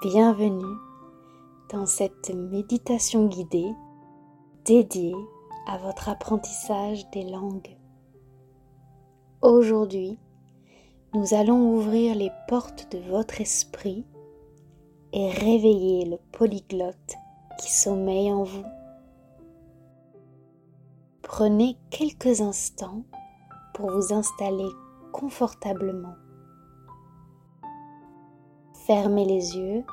Bienvenue dans cette méditation guidée dédiée à votre apprentissage des langues. Aujourd'hui, nous allons ouvrir les portes de votre esprit et réveiller le polyglotte qui sommeille en vous. Prenez quelques instants pour vous installer confortablement. Fermez les yeux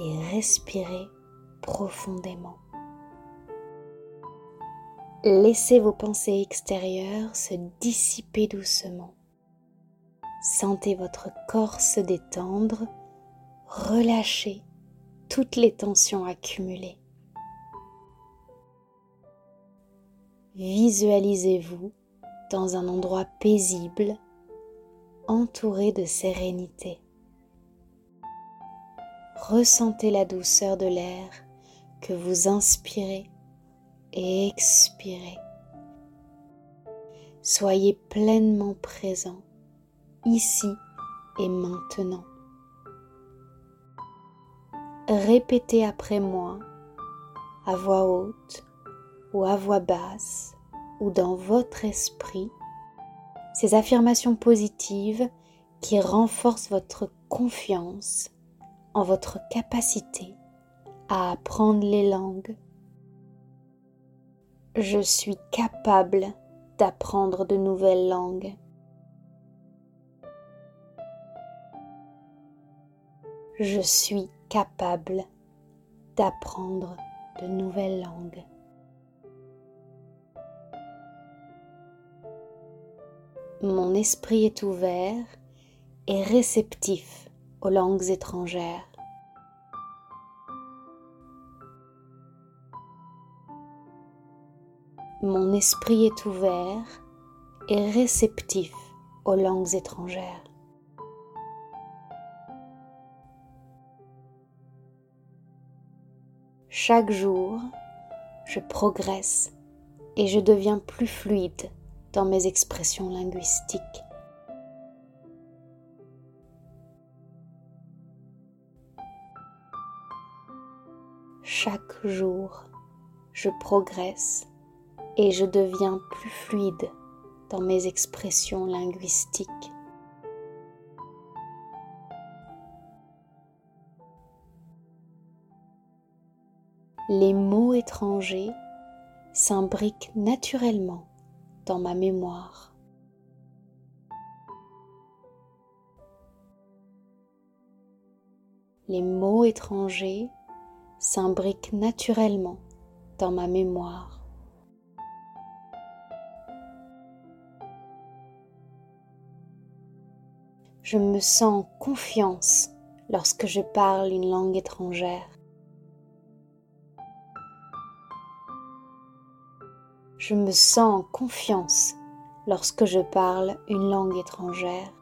et respirez profondément. Laissez vos pensées extérieures se dissiper doucement. Sentez votre corps se détendre, relâcher toutes les tensions accumulées. Visualisez-vous dans un endroit paisible, entouré de sérénité. Ressentez la douceur de l'air que vous inspirez et expirez. Soyez pleinement présent ici et maintenant. Répétez après moi à voix haute ou à voix basse ou dans votre esprit ces affirmations positives qui renforcent votre confiance en votre capacité à apprendre les langues. Je suis capable d'apprendre de nouvelles langues. Je suis capable d'apprendre de nouvelles langues. Mon esprit est ouvert et réceptif aux langues étrangères. Mon esprit est ouvert et réceptif aux langues étrangères. Chaque jour, je progresse et je deviens plus fluide dans mes expressions linguistiques. Chaque jour, je progresse et je deviens plus fluide dans mes expressions linguistiques. Les mots étrangers s'imbriquent naturellement dans ma mémoire. Les mots étrangers s'imbriquent naturellement dans ma mémoire. Je me sens en confiance lorsque je parle une langue étrangère. Je me sens en confiance lorsque je parle une langue étrangère.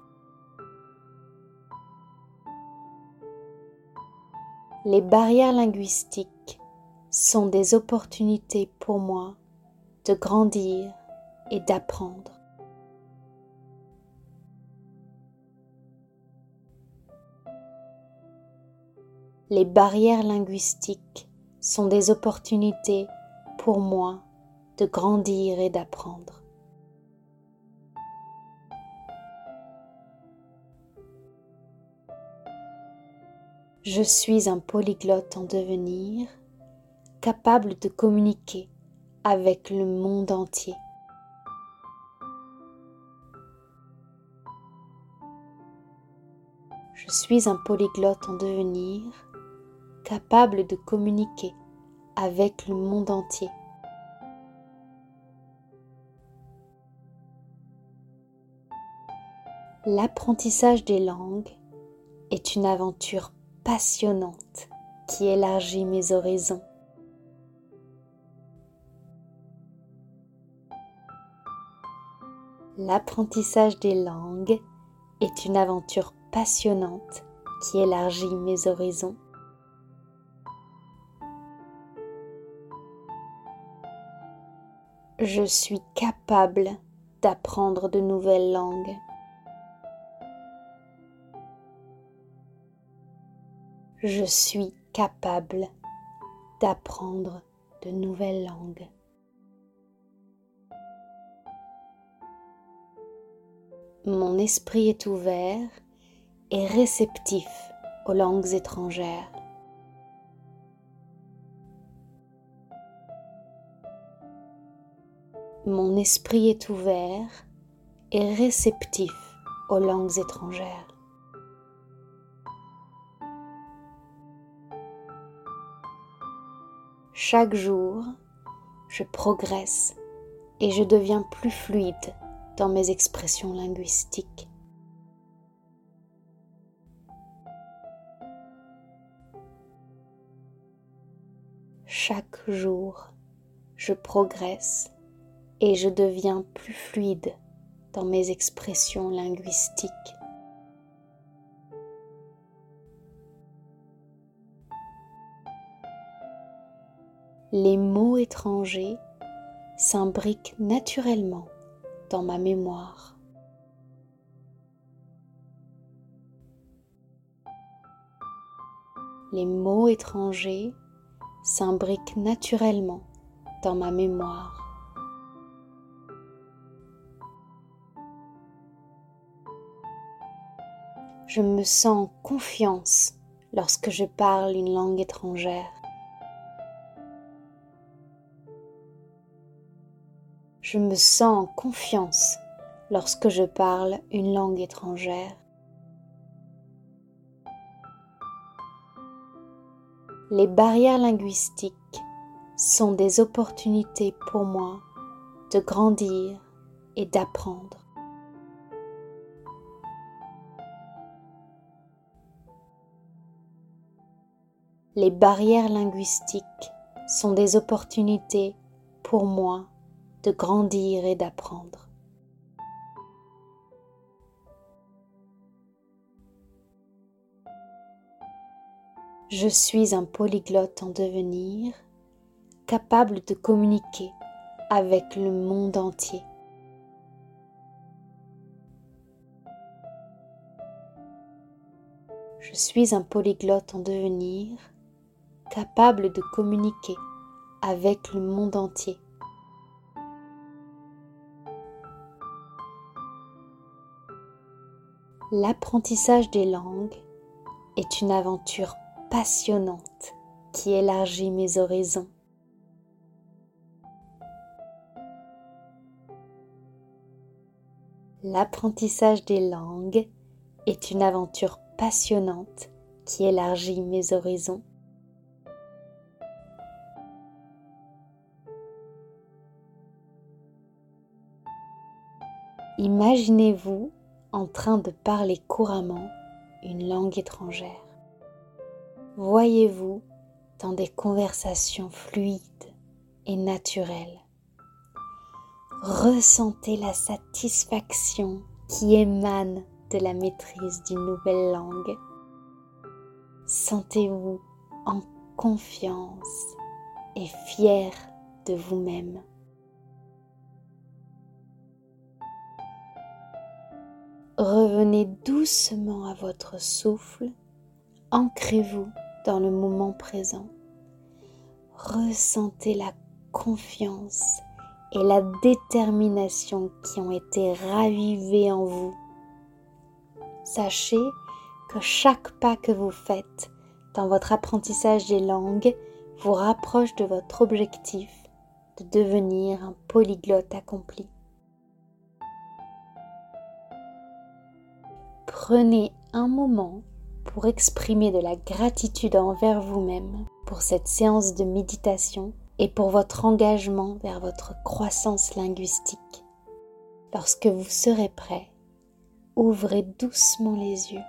Les barrières linguistiques sont des opportunités pour moi de grandir et d'apprendre. Les barrières linguistiques sont des opportunités pour moi de grandir et d'apprendre. Je suis un polyglotte en devenir, capable de communiquer avec le monde entier. Je suis un polyglotte en devenir, capable de communiquer avec le monde entier. L'apprentissage des langues est une aventure passionnante qui élargit mes horizons. L'apprentissage des langues est une aventure passionnante qui élargit mes horizons. Je suis capable d'apprendre de nouvelles langues. Je suis capable d'apprendre de nouvelles langues. Mon esprit est ouvert et réceptif aux langues étrangères. Mon esprit est ouvert et réceptif aux langues étrangères. Chaque jour, je progresse et je deviens plus fluide dans mes expressions linguistiques. Chaque jour, je progresse et je deviens plus fluide dans mes expressions linguistiques. Les mots étrangers s'imbriquent naturellement dans ma mémoire. Les mots étrangers s'imbriquent naturellement dans ma mémoire. Je me sens confiance lorsque je parle une langue étrangère. Je me sens en confiance lorsque je parle une langue étrangère. Les barrières linguistiques sont des opportunités pour moi de grandir et d'apprendre. Les barrières linguistiques sont des opportunités pour moi de grandir et d'apprendre. Je suis un polyglotte en devenir, capable de communiquer avec le monde entier. Je suis un polyglotte en devenir, capable de communiquer avec le monde entier. L'apprentissage des langues est une aventure passionnante qui élargit mes horizons. L'apprentissage des langues est une aventure passionnante qui élargit mes horizons. Imaginez-vous en train de parler couramment une langue étrangère. Voyez-vous dans des conversations fluides et naturelles. Ressentez la satisfaction qui émane de la maîtrise d'une nouvelle langue. Sentez-vous en confiance et fier de vous-même. Revenez doucement à votre souffle, ancrez-vous dans le moment présent. Ressentez la confiance et la détermination qui ont été ravivées en vous. Sachez que chaque pas que vous faites dans votre apprentissage des langues vous rapproche de votre objectif de devenir un polyglotte accompli. Prenez un moment pour exprimer de la gratitude envers vous-même pour cette séance de méditation et pour votre engagement vers votre croissance linguistique. Lorsque vous serez prêt, ouvrez doucement les yeux,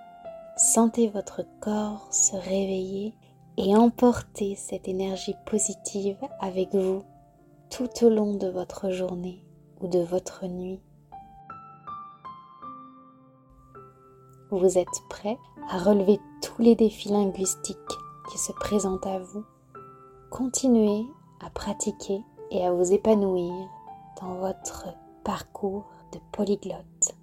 sentez votre corps se réveiller et emportez cette énergie positive avec vous tout au long de votre journée ou de votre nuit. Vous êtes prêt à relever tous les défis linguistiques qui se présentent à vous? Continuez à pratiquer et à vous épanouir dans votre parcours de polyglotte.